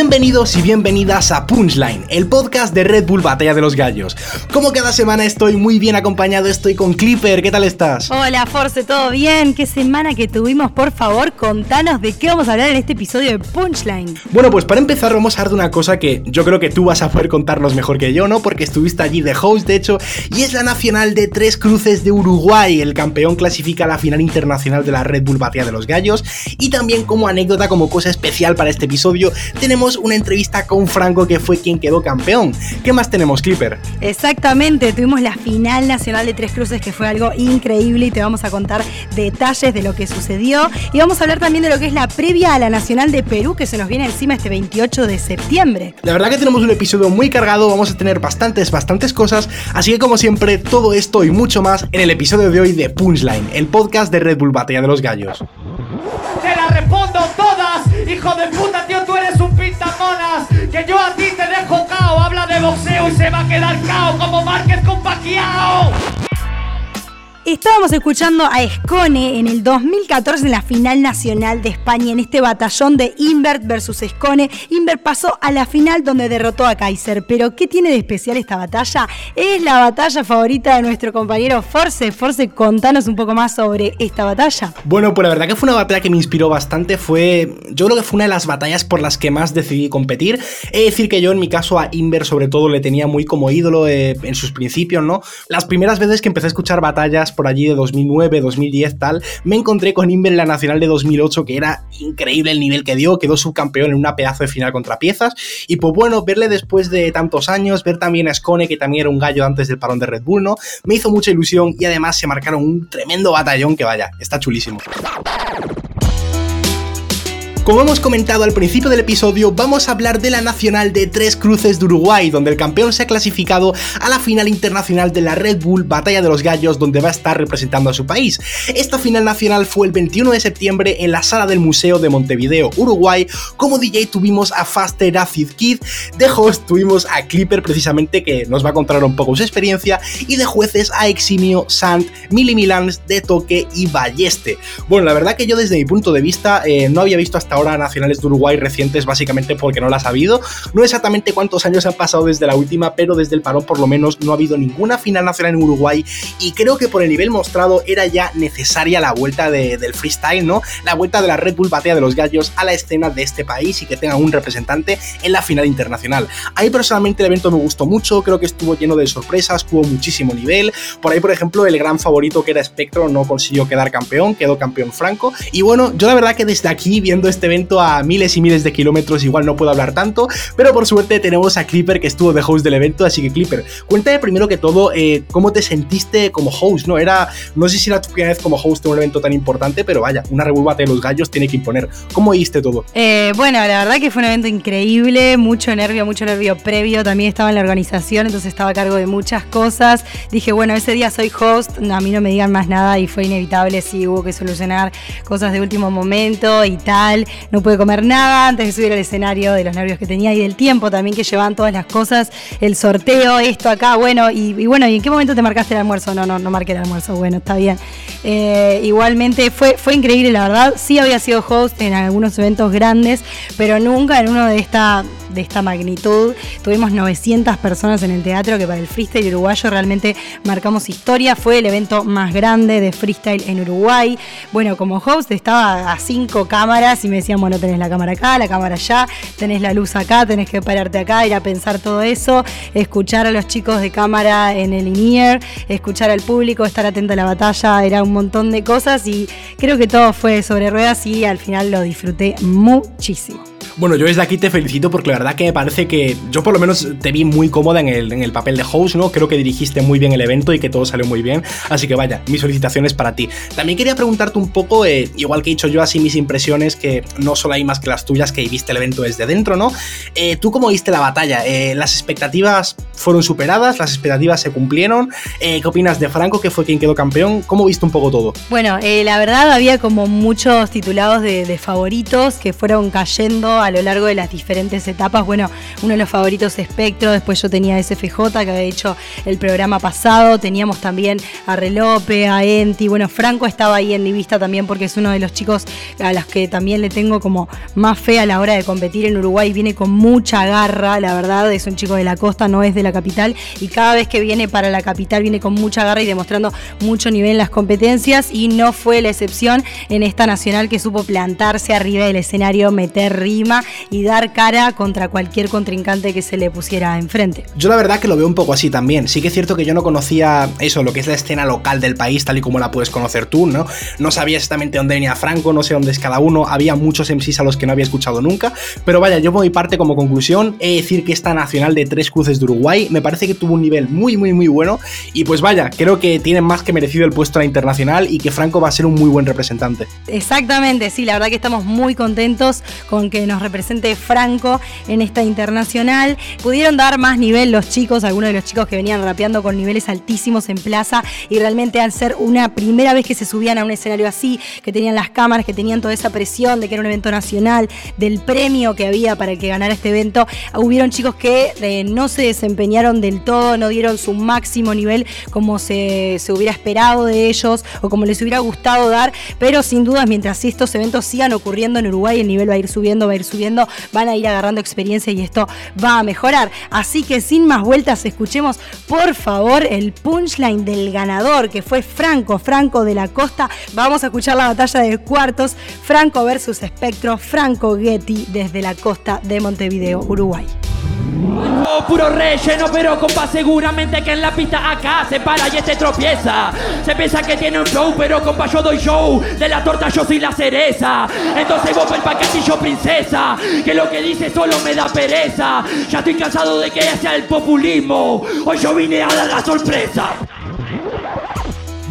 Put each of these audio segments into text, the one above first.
Bienvenidos y bienvenidas a Punchline, el podcast de Red Bull Batalla de los Gallos. Como cada semana estoy muy bien acompañado, estoy con Clipper, ¿qué tal estás? Hola Force, ¿todo bien? ¿Qué semana que tuvimos? Por favor, contanos de qué vamos a hablar en este episodio de Punchline. Bueno, pues para empezar vamos a hablar de una cosa que yo creo que tú vas a poder contarnos mejor que yo, ¿no? Porque estuviste allí de host, de hecho, y es la nacional de tres cruces de Uruguay. El campeón clasifica a la final internacional de la Red Bull Batalla de los Gallos. Y también como anécdota, como cosa especial para este episodio, tenemos una entrevista con Franco que fue quien quedó campeón. ¿Qué más tenemos, Clipper? Exactamente, tuvimos la final nacional de Tres Cruces que fue algo increíble y te vamos a contar detalles de lo que sucedió y vamos a hablar también de lo que es la previa a la Nacional de Perú que se nos viene encima este 28 de septiembre. La verdad que tenemos un episodio muy cargado, vamos a tener bastantes, bastantes cosas, así que como siempre, todo esto y mucho más en el episodio de hoy de Punchline, el podcast de Red Bull Batalla de los Gallos. Te la respondo todas, hijo de puta, tío, tú eres un Que yo a ti te dejo cao, habla de boxeo y se va a quedar cao como Márquez con Pacquiao. Estábamos escuchando a Escone en el 2014 en la final nacional de España en este batallón de Invert versus Escone. Invert pasó a la final donde derrotó a Kaiser. Pero ¿qué tiene de especial esta batalla? Es la batalla favorita de nuestro compañero Force. Force, contanos un poco más sobre esta batalla. Bueno, pues la verdad que fue una batalla que me inspiró bastante. Fue, yo creo que fue una de las batallas por las que más decidí competir. Es decir, que yo en mi caso a Invert sobre todo le tenía muy como ídolo eh, en sus principios, ¿no? Las primeras veces que empecé a escuchar batallas por allí de 2009, 2010, tal, me encontré con Inver en la Nacional de 2008, que era increíble el nivel que dio, quedó subcampeón en una pedazo de final contra piezas, y pues bueno, verle después de tantos años, ver también a Scone, que también era un gallo antes del parón de Red Bull, ¿no? Me hizo mucha ilusión y además se marcaron un tremendo batallón que vaya, está chulísimo. Como hemos comentado al principio del episodio, vamos a hablar de la Nacional de Tres Cruces de Uruguay, donde el campeón se ha clasificado a la final internacional de la Red Bull Batalla de los Gallos, donde va a estar representando a su país. Esta final nacional fue el 21 de septiembre en la sala del Museo de Montevideo, Uruguay. Como DJ tuvimos a Faster Acid Kid, de host tuvimos a Clipper precisamente, que nos va a contar un poco su experiencia, y de jueces a Eximio, Sant, Mili Milans, De Toque y Balleste. Bueno, la verdad que yo desde mi punto de vista eh, no había visto hasta ahora nacionales de Uruguay recientes básicamente porque no las ha habido. No exactamente cuántos años han pasado desde la última, pero desde el parón por lo menos no ha habido ninguna final nacional en Uruguay y creo que por el nivel mostrado era ya necesaria la vuelta del freestyle, ¿no? La vuelta de la Red Bull Batea de los Gallos a la escena de este país y que tenga un representante en la final internacional. Ahí personalmente el evento me gustó mucho, creo que estuvo lleno de sorpresas, tuvo muchísimo nivel. Por ahí, por ejemplo, el gran favorito que era Spectro no consiguió quedar campeón, quedó campeón Franco. Y bueno, yo la verdad que desde aquí, viendo este evento a miles y miles de kilómetros, igual no puedo hablar tanto, pero por suerte tenemos a Clipper que estuvo de host del evento, así que Clipper, cuéntame primero que todo eh, cómo te sentiste como host, ¿no? Era, no sé si era tu primera vez como host en un evento tan importante, pero vaya, una revuelta de los gallos tiene que imponer. ¿Cómo viste todo? Eh, bueno, la verdad que fue un evento increíble, mucho nervio, mucho nervio previo, también estaba en la organización, entonces estaba a cargo de muchas cosas. Dije, bueno, ese día soy host, a mí no me digan más nada y fue inevitable, sí, hubo que solucionar cosas de último momento y tal, no pude comer nada antes de subir al escenario, de los nervios que tenía y del tiempo también que llevaban todas las cosas, el sorteo, esto acá, bueno, y, bueno, ¿y en qué momento te marcaste el almuerzo? No, no, no marqué el almuerzo, bueno, está bien. Eh, igualmente fue, fue increíble, la verdad, sí había sido host en algunos eventos grandes, pero nunca en uno de esta, de esta magnitud. Tuvimos 900 personas en el teatro que para el freestyle uruguayo realmente marcamos historia, fue el evento más grande de freestyle en Uruguay. Bueno, como host estaba a cinco cámaras y me decían, bueno, tenés la cámara acá, la cámara allá, tenés la luz acá, tenés que pararte acá, ir a pensar todo eso, escuchar a los chicos de cámara en el INIER, escuchar al público, estar atento a la batalla, era un montón de cosas y creo que todo fue sobre ruedas y al final lo disfruté muchísimo. Bueno, yo desde aquí te felicito porque la verdad que me parece que yo por lo menos te vi muy cómoda en el, en el papel de host, ¿no? Creo que dirigiste muy bien el evento y que todo salió muy bien. Así que vaya, mis felicitaciones para ti. También quería preguntarte un poco, eh, igual que he dicho yo así mis impresiones, que no solo hay más que las tuyas, que viste el evento desde dentro, ¿no? Eh, ¿Tú cómo viste la batalla? Eh, ¿Las expectativas fueron superadas? ¿Las expectativas se cumplieron? ¿Qué opinas de Franco, que fue quien quedó campeón? ¿Cómo viste un poco todo? Bueno, la verdad había como muchos titulados de, de favoritos que fueron cayendo a lo largo de las diferentes etapas. Bueno, uno de los favoritos es Espectro, después yo tenía SFJ que había hecho el programa pasado, teníamos también a Relope, a Enti, bueno, Franco estaba ahí en mi vista también porque es uno de los chicos a los que también le tengo como más fe a la hora de competir en Uruguay, viene con mucha garra, la verdad, es un chico de la costa, no es de la capital y cada vez que viene para la capital viene con mucha garra y demostrando mucho nivel en las competencias y no fue la excepción en esta nacional que supo plantarse arriba del escenario, meter rima y dar cara contra cualquier contrincante que se le pusiera enfrente. Yo la verdad que lo veo un poco así también. Sí que es cierto que yo no conocía eso, lo que es la escena local del país, tal y como la puedes conocer tú, ¿no? No sabía exactamente dónde venía Franco, no sé dónde es cada uno, había muchos MCs a los que no había escuchado nunca, pero vaya, yo por mi parte como conclusión he de decir que esta nacional de tres cruces de Uruguay me parece que tuvo un nivel muy, muy, muy bueno y pues vaya, creo que tiene más que merecido el puesto a la internacional y que Franco va a ser un muy buen representante. Exactamente, sí, la verdad que estamos muy contentos con que nos represente Franco en esta internacional. Pudieron dar más nivel los chicos, algunos de los chicos que venían rapeando con niveles altísimos en plaza y realmente al ser una primera vez que se subían a un escenario así, que tenían las cámaras, que tenían toda esa presión de que era un evento nacional, del premio que había para el que ganara este evento, hubieron chicos que eh, no se desempeñaron del todo, no dieron su máximo nivel como se, se hubiera esperado de ellos o como les hubiera gustado dar, pero sin duda mientras estos eventos sigan ocurriendo en Uruguay, el nivel va a ir subiendo, va a ir subiendo, van a ir agarrando experiencia y esto va a mejorar. Así que sin más vueltas, escuchemos por favor el punchline del ganador, que fue Franco, Franco de la Costa. Vamos a escuchar la batalla de cuartos, Franco versus Espectro, Franco Getty desde la costa de Montevideo, Uruguay. Oh, puro relleno, pero compa, seguramente que en la pista acá se para y este tropieza. Se piensa que tiene un flow, pero compa, yo doy show. De la torta yo soy la cereza. Entonces vos el paquetillo princesa. Que lo que dice solo me da pereza. Ya estoy cansado de que sea el populismo. Hoy yo vine a dar la sorpresa.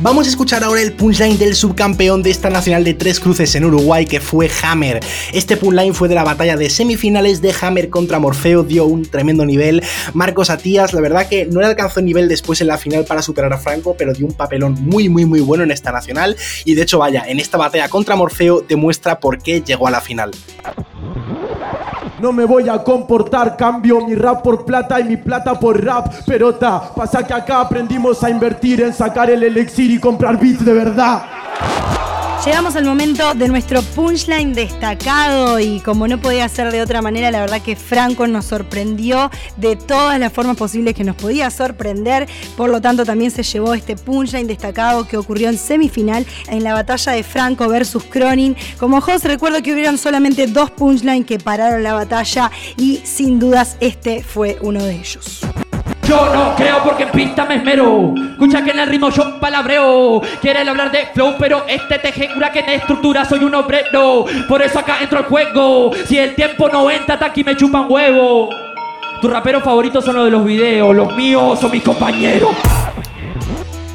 Vamos a escuchar ahora el punchline del subcampeón de esta nacional de tres cruces en Uruguay que fue Hammer. Este punchline fue de la batalla de semifinales de Hammer contra Morfeo, dio un tremendo nivel. Marcos Atías, la verdad que no le alcanzó nivel después en la final para superar a Franco, pero dio un papelón muy muy muy bueno en esta nacional y de hecho vaya, en esta batalla contra Morfeo demuestra por qué llegó a la final. No me voy a comportar, cambio mi rap por plata y mi plata por rap. Pero ta, pasa que acá aprendimos a invertir en sacar el elixir y comprar beats de verdad. Llegamos al momento de nuestro punchline destacado y como no podía ser de otra manera, la verdad que Franco nos sorprendió de todas las formas posibles que nos podía sorprender. Por lo tanto, también se llevó este punchline destacado que ocurrió en semifinal en la batalla de Franco versus Cronin. Como host, recuerdo que hubieron solamente dos punchlines que pararon la batalla y sin dudas este fue uno de ellos. Yo no creo porque en pista me esmero. Escucha que en el ritmo yo palabreo. Quieren hablar de flow, pero este te jura que en estructura soy un obrero. Por eso acá entro al juego. Si el tiempo no entra, hasta aquí me chupan huevo. Tus raperos favoritos son los de los videos, los míos son mis compañeros.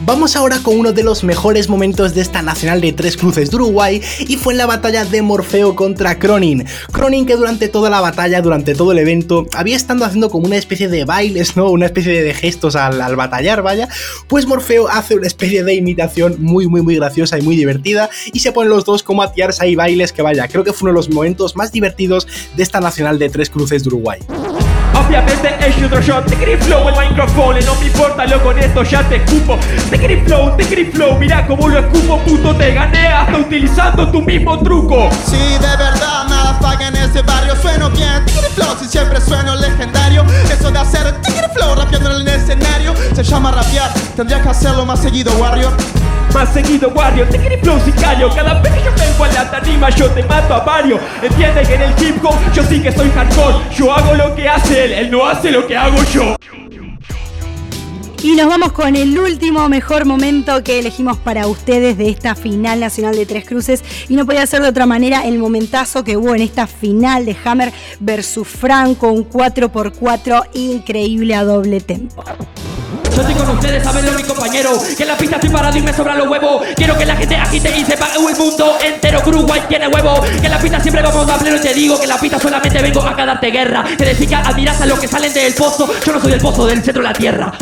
Vamos ahora con uno de los mejores momentos de esta nacional de tres cruces de Uruguay y fue en la batalla de Morfeo contra Cronin. Cronin que durante toda la batalla, durante todo el evento, había estado haciendo como una especie de bailes, ¿no? Una especie de gestos al, al batallar, vaya. Pues Morfeo hace una especie de imitación muy, muy, muy graciosa y muy divertida y se ponen los dos como a tirarse ahí bailes que vaya, creo que fue uno de los momentos más divertidos de esta nacional de tres cruces de Uruguay. Obviamente es otro shot, querés flow el micrófono, no me importa, lo con esto ya te escupo. Querés flow, querés flow, mira cómo lo escupo, puto, te gané hasta utilizando tu mismo truco. Sí, de verdad, en ese barrio, sueno bien, te flow, si siempre sueno legendario. Eso de hacer te flow rapeando en el escenario, se llama rapear, tendría que hacerlo más seguido, Warrior. Más seguido, te querés flow sicario Cada vez que yo vengo a la tarima yo te mato a varios. Entiende que en el hip hop yo sí que soy hardcore. Yo hago lo que hace él, él no hace lo que hago yo y nos vamos con el último mejor momento que elegimos para ustedes de esta final nacional de Tres Cruces. Y no podía ser de otra manera el momentazo que hubo en esta final de Hammer versus Franco, un 4x4 increíble a doble tempo. Yo estoy con ustedes, sabenlo mi compañero Que en la pista estoy parado y me sobran los huevos. Quiero que la gente agite y sepa el mundo entero Uruguay tiene huevo. Que en la pista siempre vamos a pleno y te digo Que en la pista solamente vengo a darte guerra. Que decir que admiras a los que salen del pozo. Yo no soy del pozo, del centro de la tierra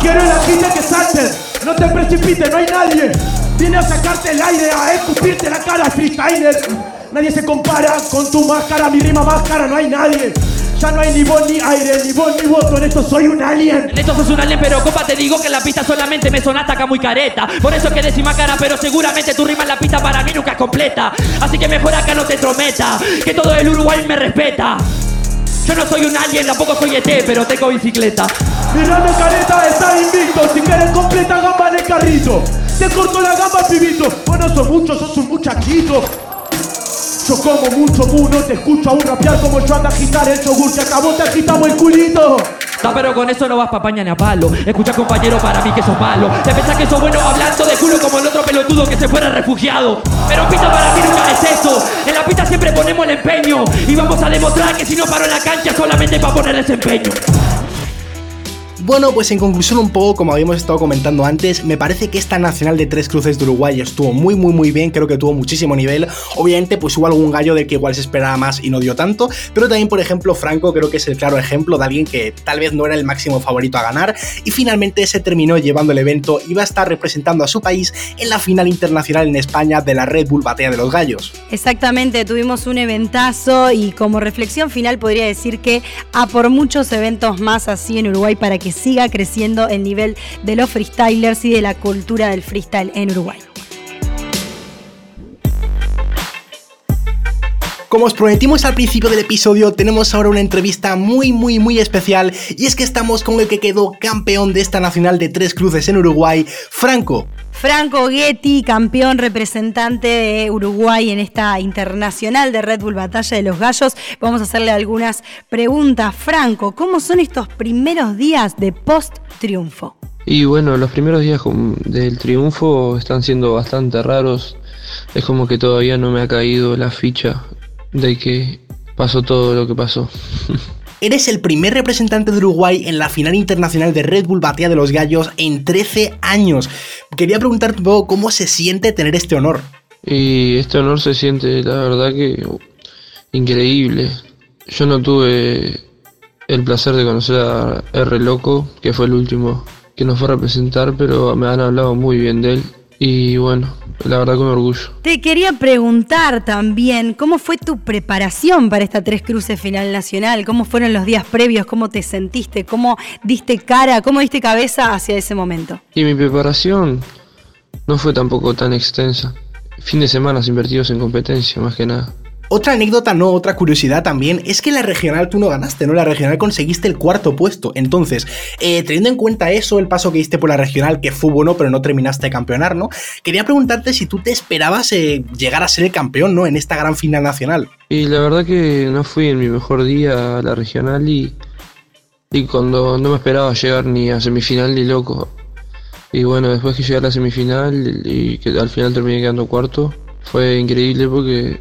Quiero la pista que salten, no te precipites, no hay nadie Viene a sacarte el aire, a escupirte la cara, freestyler Nadie se compara con tu máscara, mi rima máscara, no hay nadie. Ya no hay ni voz ni aire, ni voz ni voto, en esto soy un alien. En esto sos un alien, pero compa, te digo que en la pista solamente me sonaste acá muy careta. Por eso que decima cara, pero seguramente tu rima en la pista para mí nunca es completa. Así que mejor acá no te trometa, que todo el Uruguay me respeta. Yo no soy un alien, tampoco soy ET, pero tengo bicicleta. Mi rama careta está invicto, si quieres completa gamba en el carrito. Te corto la gamba, pibito. Bueno, son muchos, sos un muchachito. Yo como mucho mu, no te escucho aún rapear como yo anda a agitar el yogur que acabó te agitamos el culito. Pero con eso no vas pa' paña ni a palo. Escucha, compañero, para mí que sos malo. Te pensás que sos bueno hablando de culo como el otro pelotudo que se fuera refugiado. Pero pista para mí nunca es eso. En la pista siempre ponemos el empeño. Y vamos a demostrar que si no paro en la cancha solamente para poner desempeño. Bueno, pues en conclusión un poco, como habíamos estado comentando antes, me parece que esta Nacional de Tres Cruces de Uruguay estuvo muy muy muy bien, creo que tuvo muchísimo nivel. Obviamente pues hubo algún gallo de que igual se esperaba más y no dio tanto, pero también por ejemplo Franco creo que es el claro ejemplo de alguien que tal vez no era el máximo favorito a ganar y finalmente se terminó llevando el evento y va a estar representando a su país en la final internacional en España de la Red Bull Batalla de los Gallos. Exactamente, tuvimos un eventazo y como reflexión final podría decir que a por muchos eventos más así en Uruguay para que siga creciendo el nivel de los freestylers y de la cultura del freestyle en Uruguay. Como os prometimos al principio del episodio, tenemos ahora una entrevista muy muy muy especial y es que estamos con el que quedó campeón de esta nacional de tres cruces en Uruguay, Franco. Franco Getty, campeón representante de Uruguay en esta internacional de Red Bull Batalla de los Gallos. Vamos a hacerle algunas preguntas. Franco, ¿cómo son estos primeros días de post-triunfo? Y bueno, los primeros días del triunfo están siendo bastante raros. Es como que todavía no me ha caído la ficha de que pasó todo lo que pasó. Eres el primer representante de Uruguay en la final internacional de Red Bull Batalla de los Gallos en 13 años. Quería preguntarte un poco cómo se siente tener este honor. Y este honor se siente, la verdad que increíble. Yo no tuve el placer de conocer a R Loco, que fue el último que nos fue a representar, pero me han hablado muy bien de él. Y bueno, la verdad con orgullo. Te quería preguntar también, ¿cómo fue tu preparación para esta Tres Cruces Final Nacional? ¿Cómo fueron los días previos? ¿Cómo te sentiste? ¿Cómo diste cara? ¿Cómo diste cabeza hacia ese momento? Y mi preparación no fue tampoco tan extensa. Fin de semana invertidos en competencia, más que nada. Otra anécdota, no, otra curiosidad también, es que la regional tú no ganaste, ¿no? La regional conseguiste el cuarto puesto. Entonces, eh, teniendo en cuenta eso, el paso que diste por la regional, que fue bueno, pero no terminaste de campeonar, ¿no? Quería preguntarte si tú te esperabas eh, llegar a ser el campeón, ¿no? En esta gran final nacional. Y la verdad que no fui en mi mejor día a la regional y, y cuando no me esperaba llegar ni a semifinal ni loco. Y bueno, después que llegué a la semifinal y que al final terminé quedando cuarto, fue increíble porque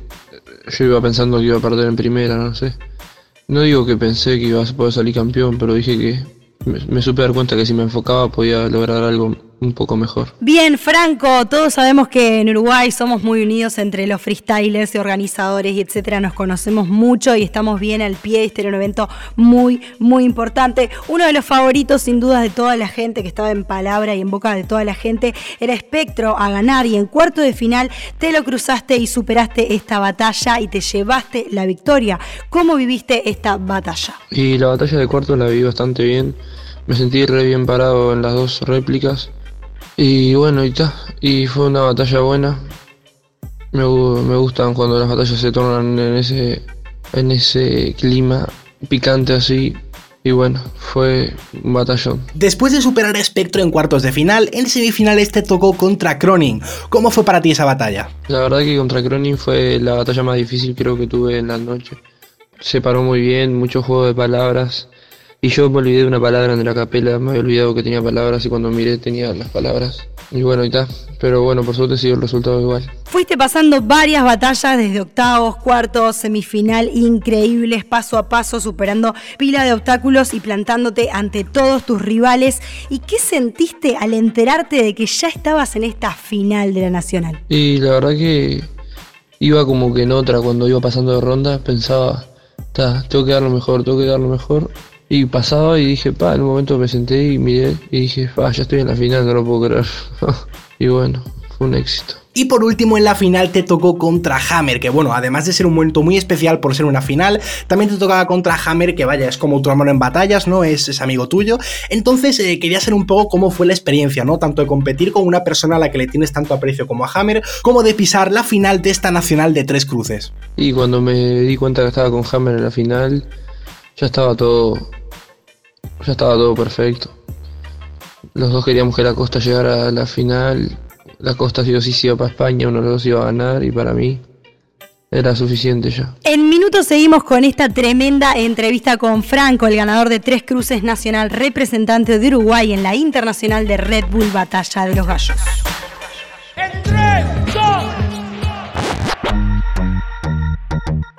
yo iba pensando que iba a perder en primera, no sé. No digo que pensé que iba a poder salir campeón, pero dije que me, supe dar cuenta que si me enfocaba podía lograr algo un poco mejor. Bien, Franco, todos sabemos que en Uruguay somos muy unidos entre los freestylers y organizadores y etcétera, nos conocemos mucho y estamos bien al pie, este era un evento muy, muy importante. Uno de los favoritos sin dudas de toda la gente que estaba en palabra y en boca de toda la gente era Espectro a ganar y en cuarto de final te lo cruzaste y superaste esta batalla y te llevaste la victoria. ¿Cómo viviste esta batalla? Y la batalla de cuarto la viví bastante bien. Me sentí re bien parado en las dos réplicas. Y bueno, y está. Y fue una batalla buena. Me, me gustan cuando las batallas se tornan en ese, en ese clima picante así. Y bueno, fue un batallón. Después de superar a Spectro en cuartos de final, en semifinales te tocó contra Cronin. ¿Cómo fue para ti esa batalla? La verdad que contra Cronin fue la batalla más difícil creo que tuve en la noche. Se paró muy bien, mucho juego de palabras. Y yo me olvidé de una palabra en la capela, me había olvidado que tenía palabras y cuando miré tenía las palabras. Y bueno, y está. Pero bueno, por suerte sido el resultado igual. Fuiste pasando varias batallas desde octavos, cuartos, semifinal, increíbles, paso a paso, superando pila de obstáculos y plantándote ante todos tus rivales. ¿Y qué sentiste al enterarte de que ya estabas en esta final de la Nacional? Y la verdad que iba como que en otra, cuando iba pasando de ronda, pensaba, tengo que dar lo mejor, tengo que dar lo mejor. Y pasaba y dije, pa, en un momento me senté y miré y dije, pa, ya estoy en la final, no lo puedo creer. y bueno, fue un éxito. Y por último, en la final te tocó contra Hammer, que bueno, además de ser un momento muy especial por ser una final, también te tocaba contra Hammer, que vaya, es como tu hermano en batallas, ¿no? Es, amigo tuyo. Entonces eh, quería saber un poco cómo fue la experiencia, ¿no? Tanto de competir con una persona a la que le tienes tanto aprecio como a Hammer, como de pisar la final de esta nacional de tres cruces. Y cuando me di cuenta que estaba con Hammer en la final, ya estaba todo. Ya estaba todo perfecto. Los dos queríamos que la Costa llegara a la final. La Costa sí o sí se iba para España, uno de los dos iba a ganar y para mí era suficiente ya. En minutos seguimos con esta tremenda entrevista con Franco, el ganador de Tres Cruces Nacional, representante de Uruguay en la Internacional de Red Bull Batalla de los Gallos.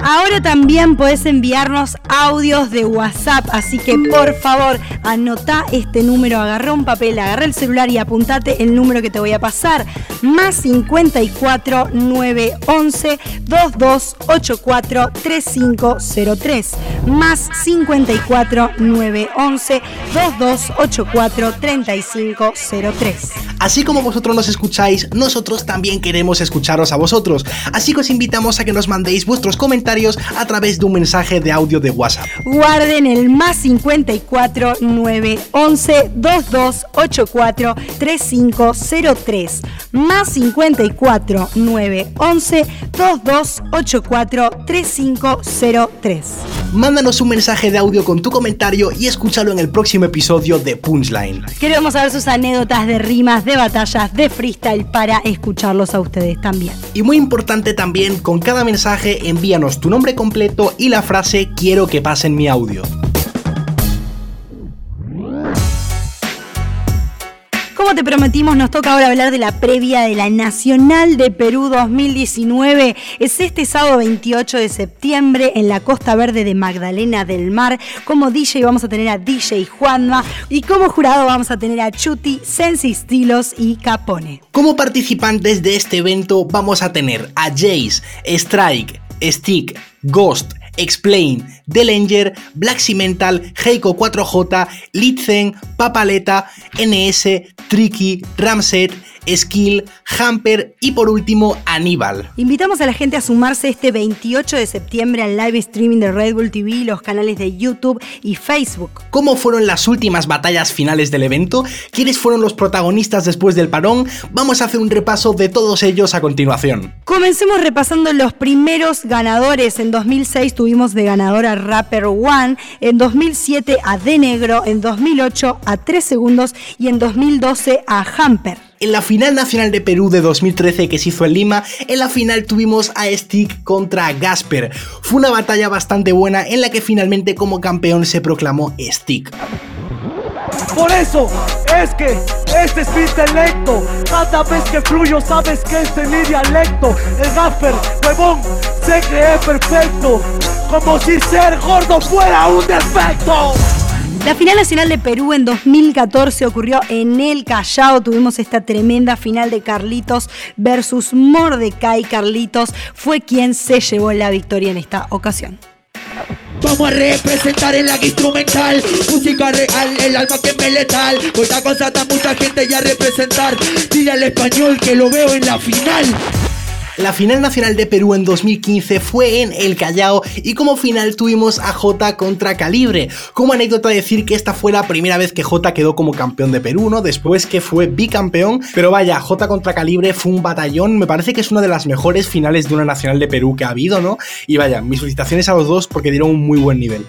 Ahora también podés enviarnos audios de WhatsApp, así que por favor anota este número, agarra un papel, agarra el celular y apuntate el número que te voy a pasar. Más 54 911 2284 3503. Más 54 911 2284 3503. Así como vosotros nos escucháis, nosotros también queremos escucharos a vosotros. Así que os invitamos a que nos mandéis vuestros comentarios a través de un mensaje de audio de WhatsApp. Guarden el más 54 911 2284 3503. Más 54 911 2284 3503. Mándanos un mensaje de audio con tu comentario y escúchalo en el próximo episodio de Punchline. Queremos saber sus anécdotas de rimas, de batallas, de freestyle para escucharlos a ustedes también. Y muy importante también, con cada mensaje envíanos tu tu nombre completo y la frase quiero que pasen mi audio. Como te prometimos, nos toca ahora hablar de la previa de la Nacional de Perú 2019. Es este sábado 28 de septiembre en la Costa Verde de Magdalena del Mar. Como DJ vamos a tener a DJ Juanma y como jurado vamos a tener a Chuti, Sensi Stilos y Capone. Como participantes de este evento vamos a tener a Jace, Strike, Stick, Ghost, Explain, Delanger, Black Cimental, Heiko 4J, Litzen, Papaleta, NS, Tricky, Ramset, Skill, Hamper y por último Aníbal. Invitamos a la gente a sumarse este 28 de septiembre al live streaming de Red Bull TV, los canales de YouTube y Facebook. ¿Cómo fueron las últimas batallas finales del evento? ¿Quiénes fueron los protagonistas después del parón? Vamos a hacer un repaso de todos ellos a continuación. Comencemos repasando los primeros ganadores. En 2006 tuvimos de ganador a Rapper One, en 2007 a De Negro, en 2008 a 3 segundos y en 2012 a Hamper. En la final nacional de Perú de 2013 que se hizo en Lima, en la final tuvimos a Stick contra Gasper. Fue una batalla bastante buena en la que finalmente como campeón se proclamó Stick. Por eso es que este es mi intelecto. Cada vez que fluyo, sabes que este es mi dialecto. El Gasper, huevón, se cree perfecto. Como si ser gordo fuera un defecto. La final nacional de Perú en 2014 ocurrió en el Callao. Tuvimos esta tremenda final de Carlitos versus Mordecai. Carlitos fue quien se llevó la victoria en esta ocasión. Vamos a representar en la instrumental Música real, el alma que me letal Esta cosa mucha gente ya representar Dile al español que lo veo en la final la final nacional de Perú en 2015 fue en El Callao y como final tuvimos a J contra Calibre. Como anécdota decir que esta fue la primera vez que J quedó como campeón de Perú, ¿no? Después que fue bicampeón, pero vaya, J contra Calibre fue un batallón, me parece que es una de las mejores finales de una nacional de Perú que ha habido, ¿no? Y vaya, mis felicitaciones a los dos porque dieron un muy buen nivel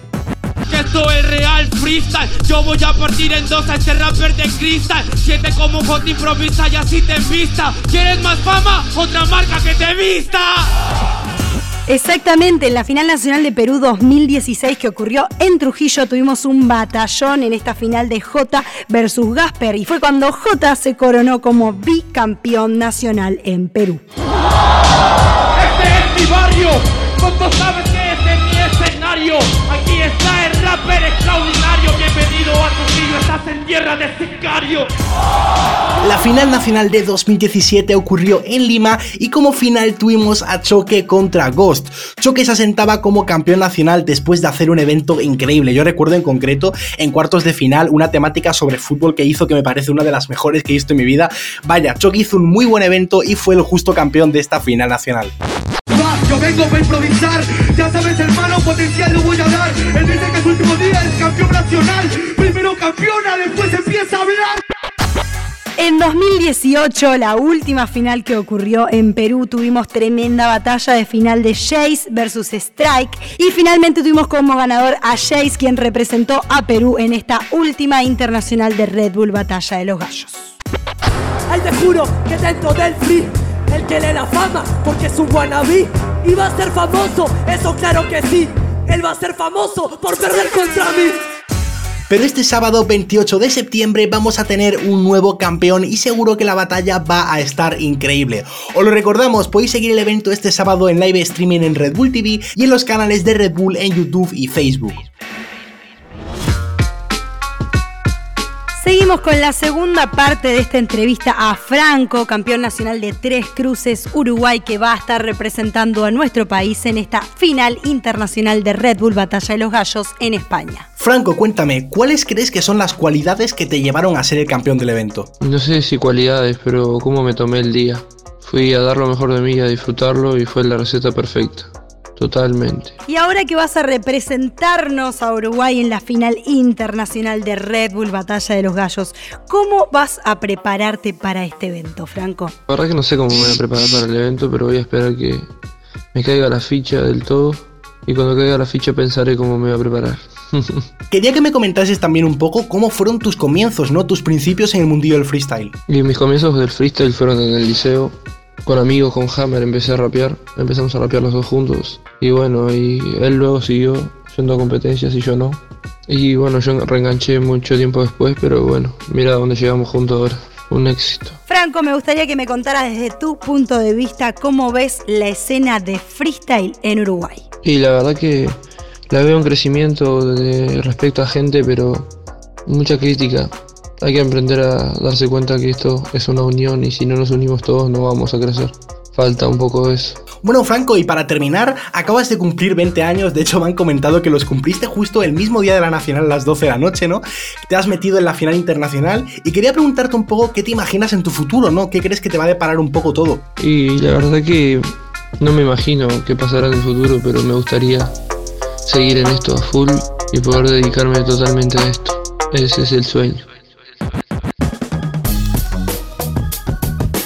que esto es real freestyle Yo voy a partir en dos a este rapper de cristal Siente como un hot improvisa y así te vista ¿Quieres más fama? Otra marca que te vista Exactamente, en la final nacional de Perú 2016 que ocurrió en Trujillo tuvimos un batallón en esta final de J versus Gasper y fue cuando J se coronó como bicampeón nacional en Perú. Este es mi barrio, ¿cómo sabes estás en tierra de sicario. La final nacional de 2017 ocurrió en Lima y como final tuvimos a Choque contra Ghost. Choque se asentaba como campeón nacional después de hacer un evento increíble. Yo recuerdo en concreto en cuartos de final una temática sobre fútbol que hizo que me parece una de las mejores que he visto en mi vida. Vaya, Choque hizo un muy buen evento y fue el justo campeón de esta final nacional. Yo vengo para improvisar, ya sabes hermano, potencial lo voy a dar. Él dice que es campeón nacional. Primero campeona, después empieza a hablar. En 2018, la última final que ocurrió en Perú, tuvimos tremenda batalla de final de Jace versus Strike y finalmente tuvimos como ganador a Jace, quien representó a Perú en esta última internacional de Red Bull Batalla de los Gallos. Ay, te juro que dentro del free, el que le la fama, porque es un wannabe, y va a ser famoso, eso claro que sí. Él va a ser famoso por perder contra mí. Pero este sábado 28 de septiembre vamos a tener un nuevo campeón y seguro que la batalla va a estar increíble. Os lo recordamos, podéis seguir el evento este sábado en live streaming en Red Bull TV y en los canales de Red Bull en YouTube y Facebook. Seguimos con la segunda parte de esta entrevista a Franco, campeón nacional de Tres Cruces Uruguay, que va a estar representando a nuestro país en esta final internacional de Red Bull Batalla de los Gallos en España. Franco, cuéntame, ¿cuáles crees que son las cualidades que te llevaron a ser el campeón del evento? No sé si cualidades, pero cómo me tomé el día. Fui a dar lo mejor de mí, a disfrutarlo y fue la receta perfecta. Totalmente. Y ahora que vas a representarnos a Uruguay en la final internacional de Red Bull Batalla de los Gallos, ¿cómo vas a prepararte para este evento, Franco? La verdad que no sé cómo me voy a preparar para el evento, pero voy a esperar que me caiga la ficha del todo y cuando caiga la ficha pensaré cómo me voy a preparar. Quería que me comentases también un poco cómo fueron tus comienzos, ¿no? Tus principios en el mundillo del freestyle. Y mis comienzos del freestyle fueron en el liceo. Con amigos, con Hammer, empecé a rapear. Empezamos a rapear los dos juntos. Y bueno, y él luego siguió yendo a competencias y yo no. Y bueno, yo reenganché mucho tiempo después, pero bueno, mira dónde llegamos juntos ahora. Un éxito. Franco, me gustaría que me contaras desde tu punto de vista cómo ves la escena de freestyle en Uruguay. Y la verdad que la veo en crecimiento de respecto a gente, pero mucha crítica. Hay que aprender a darse cuenta que esto es una unión y si no nos unimos todos no vamos a crecer. Falta un poco de eso. Bueno, Franco, y para terminar, acabas de cumplir 20 años, de hecho me han comentado que los cumpliste justo el mismo día de la Nacional a las 12 de la noche, ¿no? Te has metido en la final internacional y quería preguntarte un poco qué te imaginas en tu futuro, ¿no? ¿Qué crees que te va a deparar un poco todo? Y la verdad que no me imagino qué pasará en el futuro, pero me gustaría seguir en esto a full y poder dedicarme totalmente a esto. Ese es el sueño.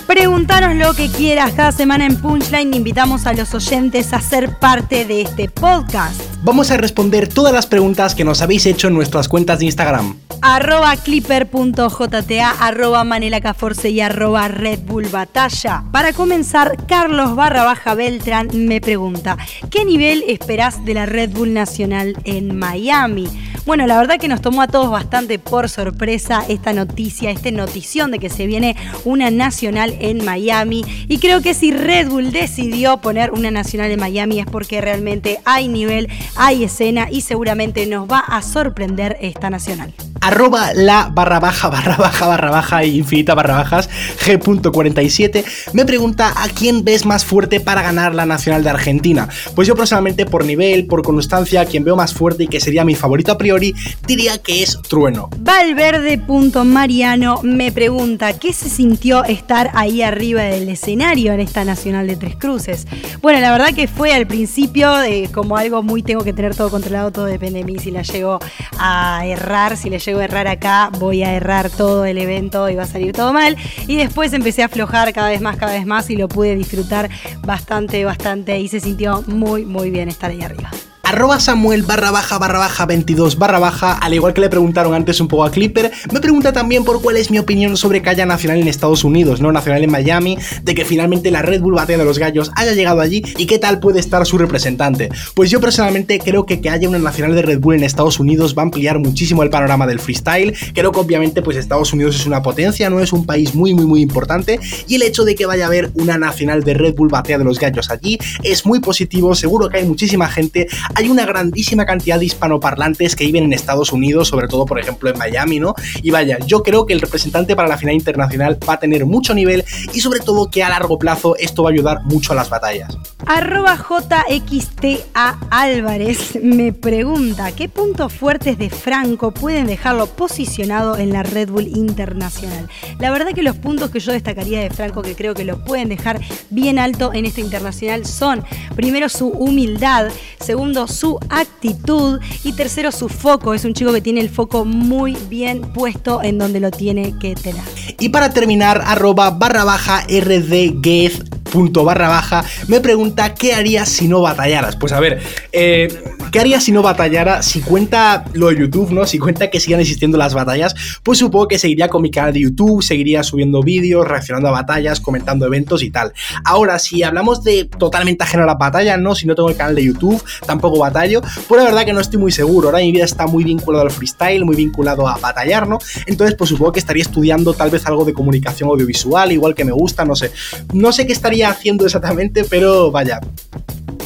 Preguntanos lo que quieras. Cada semana en Punchline invitamos a los oyentes a ser parte de este podcast. Vamos a responder todas las preguntas que nos habéis hecho en nuestras cuentas de Instagram. Arroba clipper.jta, arroba manelacaforce y arroba Red Bull Batalla. Para comenzar, Carlos barra baja Beltrán me pregunta, ¿qué nivel esperás de la Red Bull Nacional en Miami? Bueno, la verdad que nos tomó a todos bastante por sorpresa esta noticia, esta notición de que se viene una nacional en Miami. Y creo que si Red Bull decidió poner una nacional en Miami es porque realmente hay nivel, hay escena y seguramente nos va a sorprender esta nacional arroba la barra baja barra baja barra baja infinita barra bajas g.47 me pregunta a quién ves más fuerte para ganar la nacional de Argentina. Pues yo personalmente por nivel, por constancia, quien veo más fuerte y que sería mi favorito a priori, diría que es Trueno. Valverde.mariano me pregunta qué se sintió estar ahí arriba del escenario en esta nacional de Tres Cruces. Bueno, la verdad que fue al principio de como algo muy tengo que tener todo controlado, todo depende de mí, si la llego a errar, si le llego a errar acá, voy a errar todo el evento y va a salir todo mal. Y después empecé a aflojar cada vez más, cada vez más y lo pude disfrutar bastante, bastante y se sintió muy, muy bien estar ahí arriba arroba Samuel barra baja barra baja 22 barra baja, al igual que le preguntaron antes un poco a Clipper, me pregunta también por cuál es mi opinión sobre que haya nacional en Estados Unidos, no nacional en Miami, de que finalmente la Red Bull Batalla de los Gallos haya llegado allí y qué tal puede estar su representante. Pues yo personalmente creo que que haya una nacional de Red Bull en Estados Unidos va a ampliar muchísimo el panorama del freestyle, creo que obviamente pues Estados Unidos es una potencia, no es un país muy muy muy importante y el hecho de que vaya a haber una nacional de Red Bull Batalla de los Gallos allí es muy positivo, seguro que hay muchísima gente, una grandísima cantidad de hispanoparlantes que viven en Estados Unidos, sobre todo por ejemplo en Miami, ¿no? Y vaya, yo creo que el representante para la final internacional va a tener mucho nivel y sobre todo que a largo plazo esto va a ayudar mucho a las batallas. Arroba JXTA Álvarez me pregunta qué puntos fuertes de Franco pueden dejarlo posicionado en la Red Bull Internacional. La verdad que los puntos que yo destacaría de Franco que creo que lo pueden dejar bien alto en este internacional son primero su humildad, segundo su actitud y tercero su foco. Es un chico que tiene el foco muy bien puesto en donde lo tiene que tener. Y para terminar, arroba barra baja rdguez punto barra baja me pregunta qué harías si no batallaras. Pues a ver, eh, ¿qué harías si no batallara? Si cuenta lo de YouTube, ¿no? Si cuenta que sigan existiendo las batallas, pues supongo que seguiría con mi canal de YouTube, seguiría subiendo vídeos, reaccionando a batallas, comentando eventos y tal. Ahora, si hablamos de totalmente ajeno a la batalla, ¿no? Si no tengo el canal de YouTube, tampoco batallo, pues la verdad que no estoy muy seguro. Ahora mi vida está muy vinculado al freestyle, muy vinculado a batallar, ¿no? Entonces, pues supongo que estaría estudiando tal vez algo de comunicación audiovisual, igual que me gusta, no sé. No sé qué estaría haciendo exactamente, pero vaya.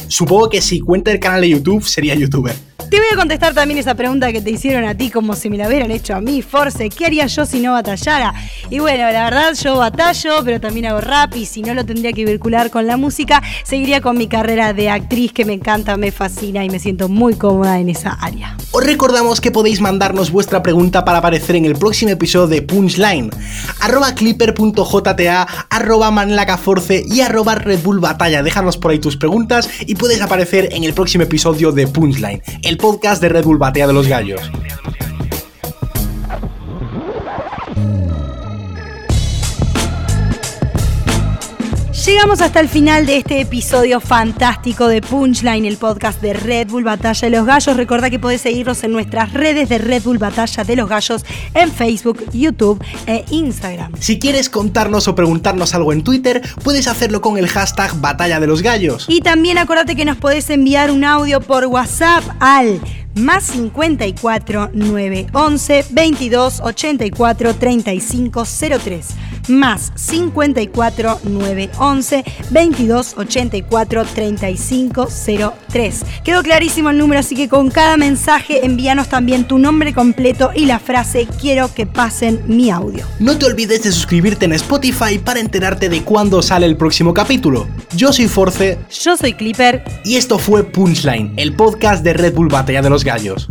Supongo que si cuenta el canal de YouTube sería youtuber. Te voy a contestar también esa pregunta que te hicieron a ti, como si me la hubieran hecho a mí, Force. ¿Qué haría yo si no batallara? Y bueno, la verdad, yo batallo, pero también hago rap y si no lo tendría que vincular con la música, seguiría con mi carrera de actriz que me encanta, me fascina y me siento muy cómoda en esa área. Os recordamos que podéis mandarnos vuestra pregunta para aparecer en el próximo episodio de Punchline. Arroba clipper.jta, arroba manlacaforce y arroba Red Bull Batalla. Déjanos por ahí tus preguntas y puedes aparecer en el próximo episodio de Punchline, podcast de Red Bull Batea de los Gallos. Llegamos hasta el final de este episodio fantástico de Punchline, el podcast de Red Bull Batalla de los Gallos. Recuerda que podés seguirnos en nuestras redes de Red Bull Batalla de los Gallos en Facebook, YouTube e Instagram. Si quieres contarnos o preguntarnos algo en Twitter, puedes hacerlo con el hashtag Batalla de los Gallos. Y también acuérdate que nos podés enviar un audio por WhatsApp al más 54 911 22 84 35 03 más 54 911 22 84 35 03. Quedó clarísimo el número, así que con cada mensaje envíanos también tu nombre completo y la frase quiero que pasen mi audio. No te olvides de suscribirte en Spotify para enterarte de cuándo sale el próximo capítulo. Yo soy Force Yo soy Clipper y esto fue Punchline, el podcast de Red Bull Batalla de los Gallos.